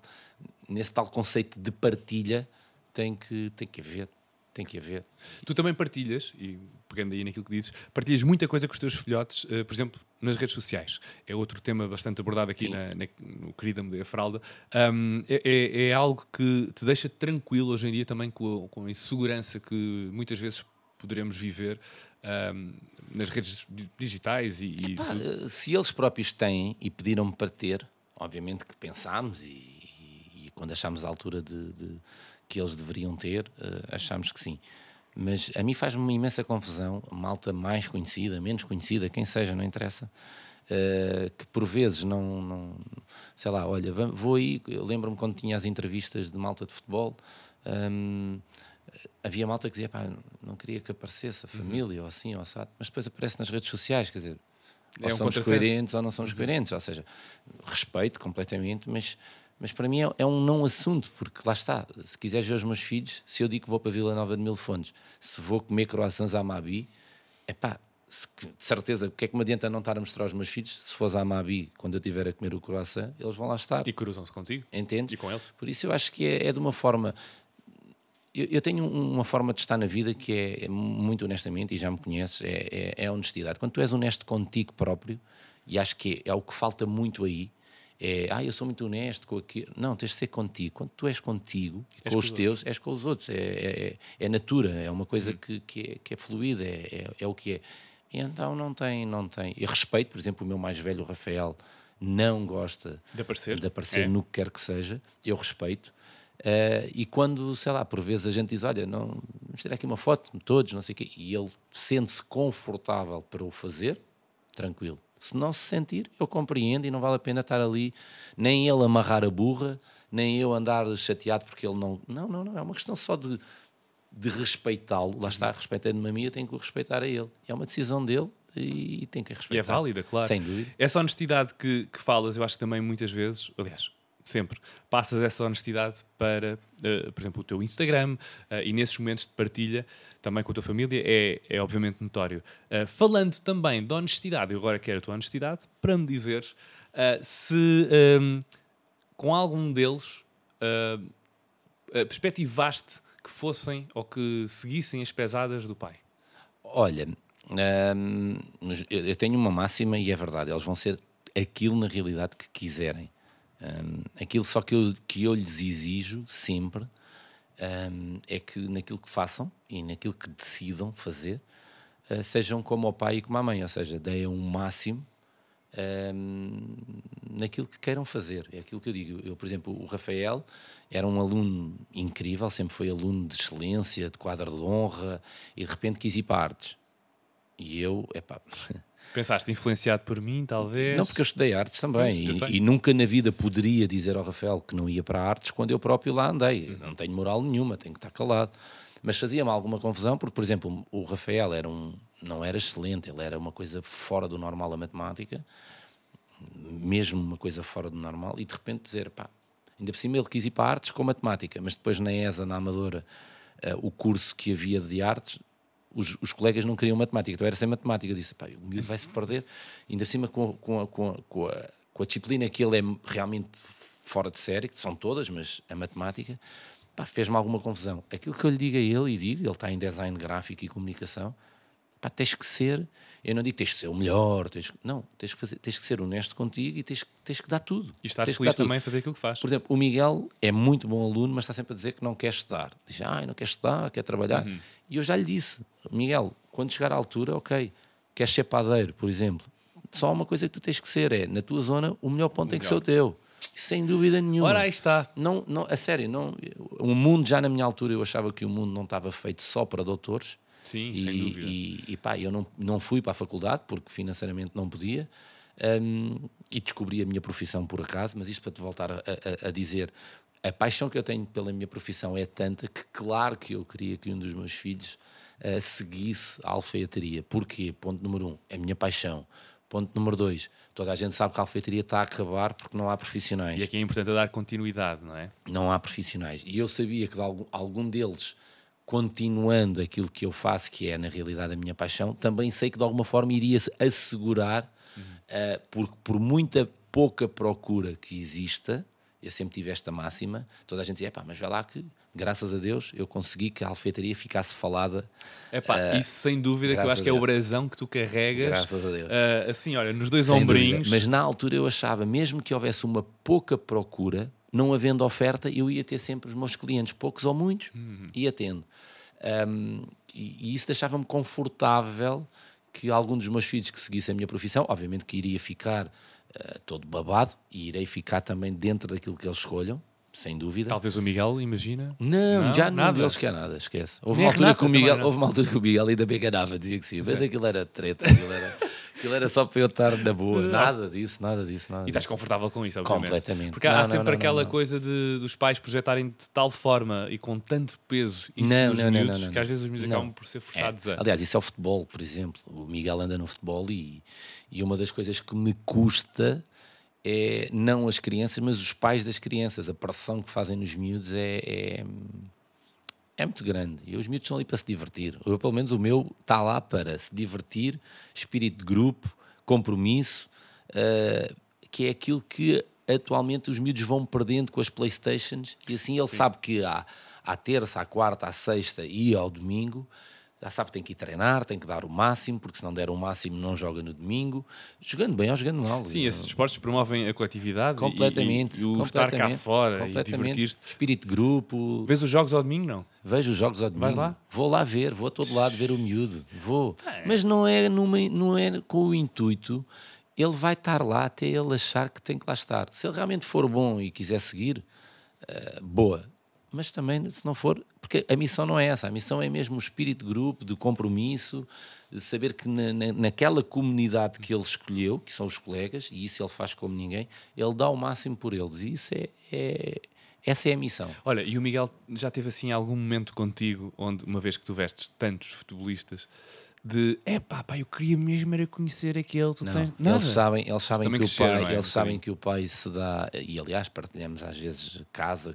nesse tal conceito de partilha tem que, tem que haver, tem que haver. Tu também partilhas, e pegando aí naquilo que dizes, partilhas muita coisa com os teus filhotes, eh, por exemplo, nas redes sociais. É outro tema bastante abordado aqui na, na, no Querida Mudei a Fralda. Ahm, é, é- é algo que te deixa tranquilo hoje em dia também com, a- com a insegurança que muitas vezes poderemos viver ahm, nas redes di- digitais e, e Pá, tudo. eh, se eles próprios têm e pediram-me para ter, obviamente que pensámos e, e- e quando achámos a altura de, de- que eles deveriam ter, eh, achámos que sim. Mas a mim faz-me uma imensa confusão, malta mais conhecida, menos conhecida, quem seja, não interessa, eh, que por vezes não, não- sei lá, olha, vou aí, lembro-me quando tinha as entrevistas de malta de futebol, hum, havia malta que dizia, pá, não queria que aparecesse a Uhum. família ou assim, ou assado, mas depois aparece nas redes sociais, quer dizer, ou É um somos coerentes ou não somos coerentes, ou seja, respeito completamente, mas, mas para mim é, é um não assunto, porque lá está, se quiseres ver os meus filhos, se eu digo que vou para Vila Nova de Mil Fontes, se vou comer croissants à Mabi, é pá, se- de certeza, o que é que me adianta não estar a mostrar aos meus filhos, se fores à Mabi, quando eu estiver a comer o croissant, eles vão lá estar. E cruzam-se contigo. Entende? E com eles. Por isso eu acho que é, é de uma forma. Eu, eu tenho um- uma forma de estar na vida que é, é muito honestamente, e já me conheces, é, é, é a honestidade. Quando tu és honesto contigo próprio, e acho que é, o que falta muito aí, é, ah, eu sou muito honesto com aquilo. Não, tens de ser contigo. Quando tu és contigo, És com os os teus, és com os outros. É, é, é, é natura, é uma coisa que, que, é, que é fluida, é, é, o que é. E então não tem, não tem. Eu respeito, por exemplo, o meu mais velho, o Rafael, não gosta De aparecer. de aparecer no que quer que seja, eu respeito. Eh, e quando, sei lá, por vezes a gente diz: Olha, não, vamos ter aqui uma foto, todos, não sei o quê, e ele sente-se confortável para o fazer, tranquilo. Se não se sentir, eu compreendo e não vale a pena estar ali, nem ele amarrar a burra, nem eu andar chateado porque ele não. Não, não, não. É uma questão só de, de respeitá-lo. Lá está, respeitando-me a mim, eu tenho que o respeitar a ele. É uma decisão dele e tem que E é respeitar. válida, claro. Sem dúvida. Essa honestidade que, que falas, eu acho que também muitas vezes, aliás, sempre, passas essa honestidade para, eh, por exemplo, o teu Instagram eh, e nesses momentos de partilha também com a tua família é, é obviamente notório. Eh, falando também de honestidade, eu agora quero a tua honestidade para me dizeres se ehm, com algum deles perspectivaste que fossem ou que seguissem as pesadas do pai. Olha, eu eu tenho uma máxima e é verdade, eles vão ser aquilo na realidade que quiserem. Hum, aquilo só que eu, que eu lhes exijo sempre hum, é que naquilo que façam e naquilo que decidam fazer, eh, sejam como o pai e como a mãe, ou seja, deem um máximo hum, naquilo que queiram fazer. É aquilo que eu digo. Eu, por exemplo, o Rafael era um aluno incrível, sempre foi aluno de excelência, de quadro de honra, e de repente quis ir para artes. E eu, epá, Pensaste influenciado por mim, talvez? não porque eu estudei artes também, Pois, e, e nunca na vida poderia dizer ao Rafael que não ia para artes quando eu próprio lá andei. Uhum. Não tenho moral nenhuma, tenho que estar calado. Mas fazia-me alguma confusão, porque, por exemplo, o Rafael era um, não era excelente, ele era uma coisa fora do normal a matemática, mesmo uma coisa fora do normal, e de repente dizer, pá, ainda por cima ele quis ir para artes com matemática, mas depois na ESA, na Amadora, eh, o curso que havia de artes, os, os colegas não queriam matemática, então era sem matemática. Eu disse, pá, o miúdo vai-se perder, ainda por cima com, com, com, com, a, com a disciplina que ele é realmente fora de série, que são todas, mas a matemática, pá, fez-me alguma confusão. Aquilo que eu lhe digo a ele, e digo, ele está em design gráfico e comunicação, pá, tens que ser, eu não digo tens que ser o melhor, tens, não, tens que, fazer, tens que ser honesto contigo e tens, tens que dar tudo. E Tens que feliz também a fazer aquilo que faz. Por exemplo, o Miguel é muito bom aluno, mas está sempre a dizer que não quer estudar. Diz, ah, não quer estudar, quer trabalhar. Uhum. E eu já lhe disse, Miguel, quando chegar à altura, ok, queres ser padeiro, por exemplo. Só uma coisa que tu tens que ser é, na tua zona, o melhor ponto tem que ser o teu. Sem dúvida nenhuma. Ora, aí está. Não, não, a sério, não, o mundo, já na minha altura, eu achava que o mundo não estava feito só para doutores. Sim, e, sem dúvida. E, e pá, eu não, não fui para a faculdade porque financeiramente não podia hum, e descobri a minha profissão por acaso, mas isto para te voltar a, a- a dizer, a paixão que eu tenho pela minha profissão é tanta que, claro, que eu queria que um dos meus filhos ah, seguisse a alfaiataria. Porquê? Ponto número um, é a minha paixão. Ponto número dois, toda a gente sabe que a alfaiataria está a acabar porque não há profissionais E aqui é importante dar continuidade, não é? não há profissionais. E eu sabia que de algum, algum deles, continuando aquilo que eu faço, que é na realidade a minha paixão, também sei que de alguma forma iria se assegurar, eh, porque por muita pouca procura que exista, eu sempre tive esta máxima, toda a gente dizia, pá, mas vai lá que, graças a Deus, eu consegui que a alfeitaria ficasse falada. Epá, isso sem dúvida que eu acho que é o brasão que tu carregas. Graças a Deus. ah, assim, olha, nos dois Sem ombrinhos. dúvida. Mas na altura eu achava, mesmo que houvesse uma pouca procura, não havendo oferta, eu ia ter sempre os meus clientes, poucos ou muitos, ia tendo. Um, e, e isso deixava-me confortável que algum dos meus filhos que seguisse a minha profissão, obviamente que iria ficar eh, todo babado e irei ficar também dentro daquilo que eles escolham, sem dúvida. Talvez o Miguel, imagina. Não, Não, já nada. deles quer nada, esquece. Houve Nem uma, a altura que o Miguel, não. houve uma altura que o Miguel ainda me enganava, dizia que sim, mas aquilo era treta, aquilo era, aquilo era só para eu estar na boa. Nada disso, nada disso, nada E disso. estás confortável com isso, obviamente. Completamente. Porque Não, há não, sempre não, aquela não, não. coisa de, dos pais projetarem de tal forma e com tanto peso isso Não, nos não, não, miúdos não, não, que às vezes os miúdos não. acabam por ser forçados É. a. Aliás, isso é o futebol, por exemplo. O Miguel anda no futebol e, e uma das coisas que me custa é não as crianças, mas os pais das crianças. A pressão que fazem nos miúdos é, é, é muito grande. E os miúdos estão ali para se divertir. Eu, pelo menos o meu está lá para se divertir, espírito de grupo, compromisso, eh, que é aquilo que atualmente os miúdos vão perdendo com as Playstations e assim ele sabe que à, à terça, à quarta, à sexta e ao domingo já sabe que tem que ir treinar, tem que dar o máximo, porque se não der o máximo não joga no domingo, jogando bem ou jogando mal. Sim, esses esportes promovem a coletividade e- completamente. e, e o estar cá completamente, fora e completamente. divertir-te. Espírito de grupo, Vês os jogos ao domingo, não? Vejo os jogos ao domingo. Vais lá? Vou lá ver, vou a todo lado ver o miúdo. Vou. É. Mas não é, numa, não é com o intuito. Ele vai estar lá até ele achar que tem que lá estar. Se ele realmente for bom e quiser seguir, eh, boa. Mas também, se não for, porque a missão não é essa. A missão é mesmo o espírito de grupo, de compromisso, de saber que na, na- naquela comunidade que ele escolheu, que são os colegas, e isso ele faz como ninguém, ele dá o máximo por eles. E isso é, é- essa é a missão. Olha, e o Miguel já teve assim algum momento contigo, onde, uma vez que tu vestes tantos futebolistas, de é pá, pá, eu queria mesmo era conhecer aquele, tu Não, tens nada. eles sabem, eles sabem que o pai, é? eles sabem que o pai se dá e aliás partilhamos às vezes casa,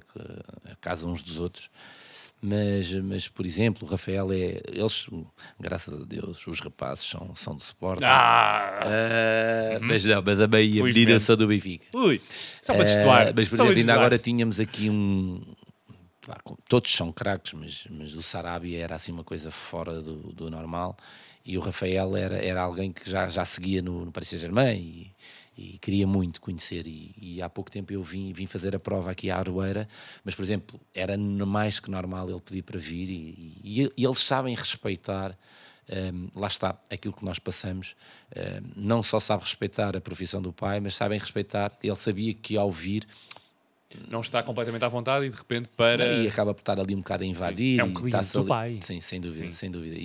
casa uns dos outros. Mas, mas, por exemplo, o Rafael é. Eles, graças a Deus, os rapazes são, são de suporte. Ah! Ah, Mas não, mas a Bahia, a Felizmente. menina são do Benfica. Ui, só para Eh, destoar. mas, por só exemplo, ainda agora tínhamos aqui um. Com- Todos são craques, mas, mas o Sarabia era assim uma coisa fora do, do normal. E o Rafael era, era alguém que já, já seguia no, no Paris Saint-Germain e, e queria muito conhecer. E, e há pouco tempo eu vim, vim fazer a prova aqui à Aroeira, mas, por exemplo, era mais que normal ele pedir para vir e, e- e eles sabem respeitar Um, lá está, aquilo que nós passamos. Um, não só sabe respeitar a profissão do pai, mas sabem respeitar. Ele sabia que ao vir Não está completamente à vontade e de repente para. e acaba por estar ali um bocado a invadir. É um cliente do ali- pai. Sim, sem dúvida, Sim. sem dúvida. E,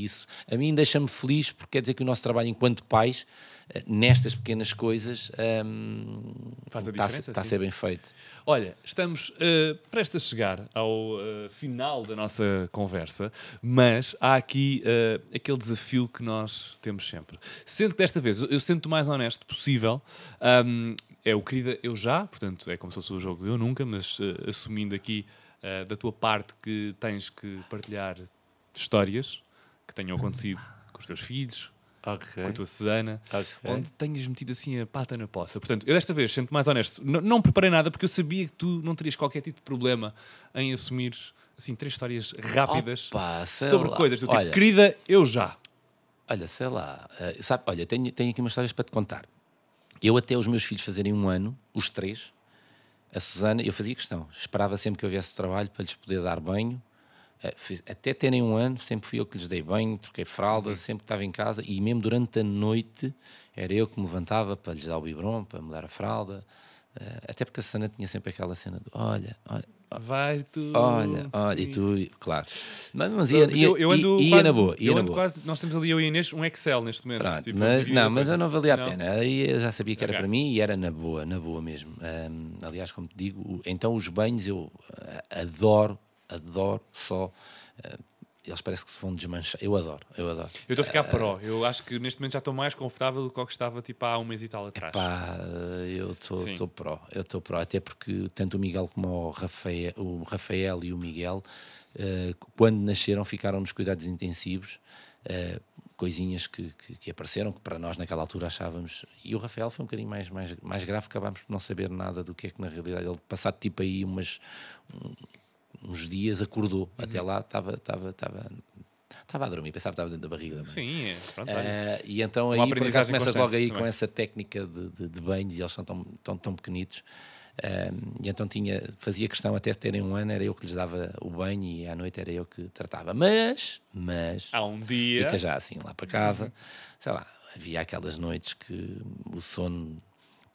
e isso a mim deixa-me feliz porque quer dizer que o nosso trabalho enquanto pais, eh, nestas pequenas coisas, hum, Faz a está, a- diferença, está a sim. ser bem feito. Olha, estamos uh, prestes a chegar ao uh, final da nossa conversa, mas há aqui uh, aquele desafio que nós temos sempre. Sendo que desta vez eu, eu sento o mais honesto possível, um, é o querida eu já, portanto é como se fosse o jogo do eu nunca, mas uh, assumindo aqui uh, da tua parte que tens que partilhar histórias que tenham acontecido com os teus filhos, com a tua Susana, Ok. onde tenhas metido assim a pata na poça. Portanto, eu desta vez, sendo mais honesto, não preparei nada porque eu sabia que tu não terias qualquer tipo de problema em assumir assim três histórias rápidas Opa, sobre lá. coisas do tipo, Olha. querida, eu já. Olha, sei lá, eh, sabe, olha, tenho, tenho aqui umas histórias para te contar. Eu até os meus filhos fazerem um ano, os três, a Susana, eu fazia questão, esperava sempre que eu viesse trabalho para lhes poder dar banho, Eh, até terem um ano, sempre fui eu que lhes dei banho, troquei fralda, sempre que estava em casa, e mesmo durante a noite era eu que me levantava para lhes dar o biberon, para mudar a fralda, Eh, até porque a Susana tinha sempre aquela cena de, olha, olha, Vais tu. olha, olha, e tu, claro. Mas, mas ia, ia, eu, eu ando ia quase, na boa, ia eu na ando boa. quase, nós temos ali eu e a Inês um Excel neste momento. Pronto, tipo, mas, não, mas eu não valia a Não? pena. Aí eu já sabia que era Ok. para mim e era na boa, na boa mesmo. Ahm, aliás, como te digo, então os banhos eu ah, adoro, adoro só. ah, eles parece que se vão desmanchar. Eu adoro, eu adoro. Eu estou a ficar pró. Eu acho que neste momento já estou mais confortável do que o que estava tipo há um mês e tal atrás. Pá, eu estou pró, eu estou pró, até porque tanto o Miguel como o Rafael, o Rafael e o Miguel, eh, quando nasceram, ficaram nos cuidados intensivos, eh, coisinhas que, que, que apareceram, que para nós naquela altura achávamos. E o Rafael foi um bocadinho mais, mais, mais grave, acabámos por não saber nada do que é que na realidade ele, passado tipo aí umas, um- uns dias, acordou. Até lá estava. Estava, estava, estava a dormir, pensava que estava dentro da barriga da. Sim, é. Pronto. Eh, e então Uma aí por acaso começas logo aí também. com essa técnica de, de, de banhos e eles são tão, tão, tão pequenitos. Eh, e então tinha, fazia questão até de terem um ano, era eu que lhes dava o banho e à noite era eu que tratava. Mas, mas, Há um dia. fica já assim lá para casa, sei lá, havia aquelas noites que o sono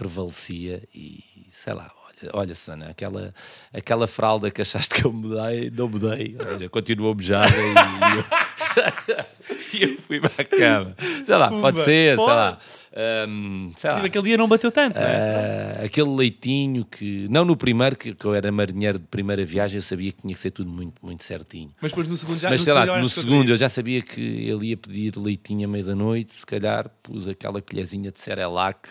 prevalecia e sei lá, olha, olha Sana, aquela, aquela fralda que achaste que eu mudei, não mudei, ou seja, continuou bejada e e eu fui para a cama. Sei lá, pode Pumba, ser, pode. sei lá. hum, sei lá. Sim, aquele dia não bateu tanto, é? Ah, aquele leitinho que, não no primeiro, que, que eu era marinheiro de primeira viagem, eu sabia que tinha que ser tudo muito, muito certinho. Mas depois no segundo já Mas sei lá, no segundo eu já sabia que ele ia pedir leitinho à meia da noite, se calhar pus aquela colherzinha de Cerelac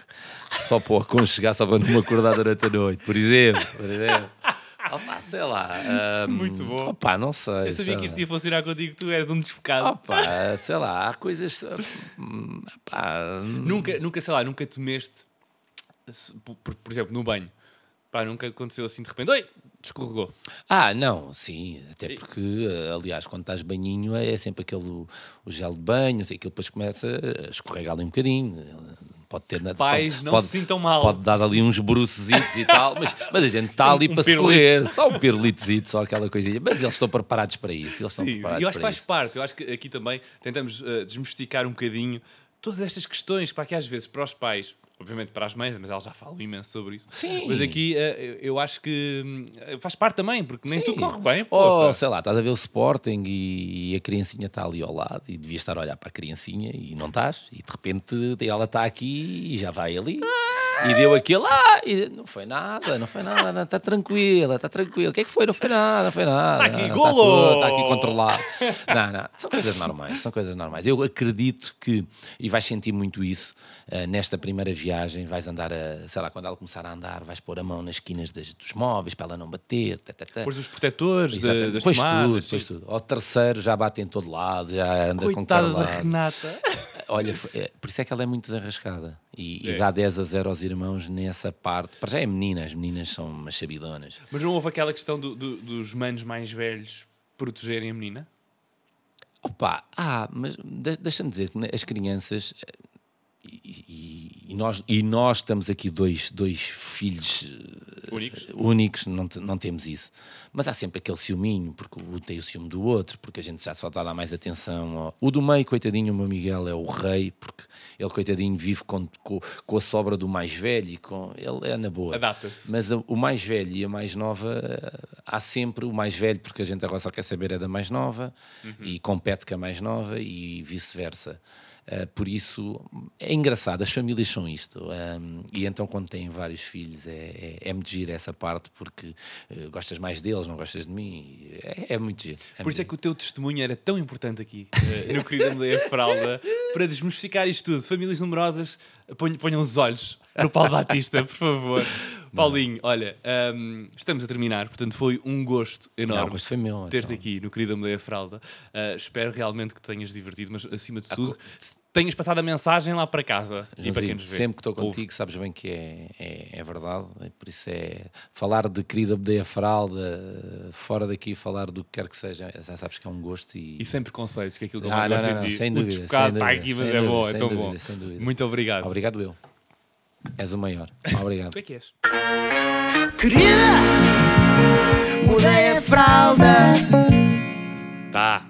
só para o aconchegar, só para não me acordar durante a noite, por exemplo. Por exemplo. Opa, sei lá. hum, Muito bom. Opa, não sei. Eu sabia sei que isto ia funcionar contigo, tu eras um desfocado. Opa, sei lá, há coisas. hum, Pá, Nunca, nunca, sei lá, nunca temeste, por, por- exemplo, no banho. Pá, nunca aconteceu assim de repente, oi, escorregou. Ah, não, sim, até porque, eh, aliás, quando estás banhinho é sempre aquele o, o gel de banho, assim, aquilo depois começa a escorregar ali um bocadinho. Pode ter nada. Pais, pode, não pode, se sintam mal. Pode dar ali uns brucecitos e tal, mas, mas a gente está ali Um- um para se correr, só um pirulitozito, só aquela coisinha. Mas eles estão preparados para isso. Eles Sim, preparados eu acho que para faz isso. parte. Eu acho que aqui também tentamos eh, desmistificar um bocadinho todas estas questões pá, que às vezes para os pais, obviamente para as mães, mas elas já falam imenso sobre isso. Sim. Mas aqui eh, eu acho que hum, faz parte também, porque nem Sim. tudo corre bem. Ou, poça. sei lá, estás a ver o Sporting e a criancinha está ali ao lado e devias estar a olhar para a criancinha e não estás, e de repente ela está aqui e já vai ali. E deu aquele, ah, e não foi nada, não foi nada, está tranquila, está tranquila. O que é que foi? Não foi nada, não foi nada. Está aqui, Não, golo! tudo, Está aqui controlado. Não, não, são coisas normais, são coisas normais. Eu acredito que, e vais sentir muito isso, eh, nesta primeira viagem, vais andar a, sei lá, quando ela começar a andar, vais pôr a mão nas esquinas das- dos móveis para ela não bater. tá, tá, tá. Depois os protetores de, das Pois tomadas. tudo, sim. pois tudo. Ao terceiro já bate em todo lado, já anda com Coitada da. Renata. Olha, é, por isso é que ela é muito desarrascada. E, e É. dá 10 a 0 aos irmãos nessa parte. Para já é menina, as meninas são umas sabidonas. Mas não houve aquela questão do- do- dos manos mais velhos protegerem a menina? Opa, ah, mas de- deixa-me dizer que as crianças. eh, E, e- e nós, e nós estamos aqui dois, dois filhos Únicos. únicos, não, te- não temos isso. Mas há sempre aquele ciúminho, porque um tem o ciúme do outro, porque a gente já só está a dar mais atenção. ao- O do meio, coitadinho, o meu Miguel é o rei, porque ele, coitadinho, vive com, com, com a sobra do mais velho com. Ele é na boa. Adapta-se. Mas o mais velho e a mais nova, há sempre o mais velho, porque a gente agora só quer saber é da mais nova e compete com a mais nova e vice-versa. Eh, por isso é engraçado, as famílias são isto. ehm, e então, quando têm vários filhos, é, é, é muito giro essa parte, porque eh, gostas mais deles, não gostas de mim. É, é muito giro. é Por isso é que o teu testemunho era tão importante aqui, eh, no Querida Mudei a Fralda, para desmistificar isto tudo. Famílias numerosas, ponham, os olhos no Paulo Batista, por favor. Paulinho, olha, ahm, estamos a terminar, portanto foi um gosto enorme. Não, o gosto foi meu, Ter-te então. aqui no Querida Mudei a Fralda. Ah, espero realmente que te tenhas divertido, mas acima de tudo, tenhas passado a mensagem lá para casa e para quem nos vê. sempre que estou Ouve. contigo, sabes bem que é, é, é verdade. e por isso é falar de querida Bedeia Fralda, fora daqui, falar do que quer que seja, já sabes que é um gosto e, E sem preconceitos, que é aquilo que eu Ah, mais não, gosto não, sem O dúvida, sem está dúvida, aqui, mas sem é bom, é tão dúvida, bom. sem dúvida. Muito obrigado. Obrigado eu. És o maior. Obrigado. Tu é que és. Querida, mudei a fralda. Tá.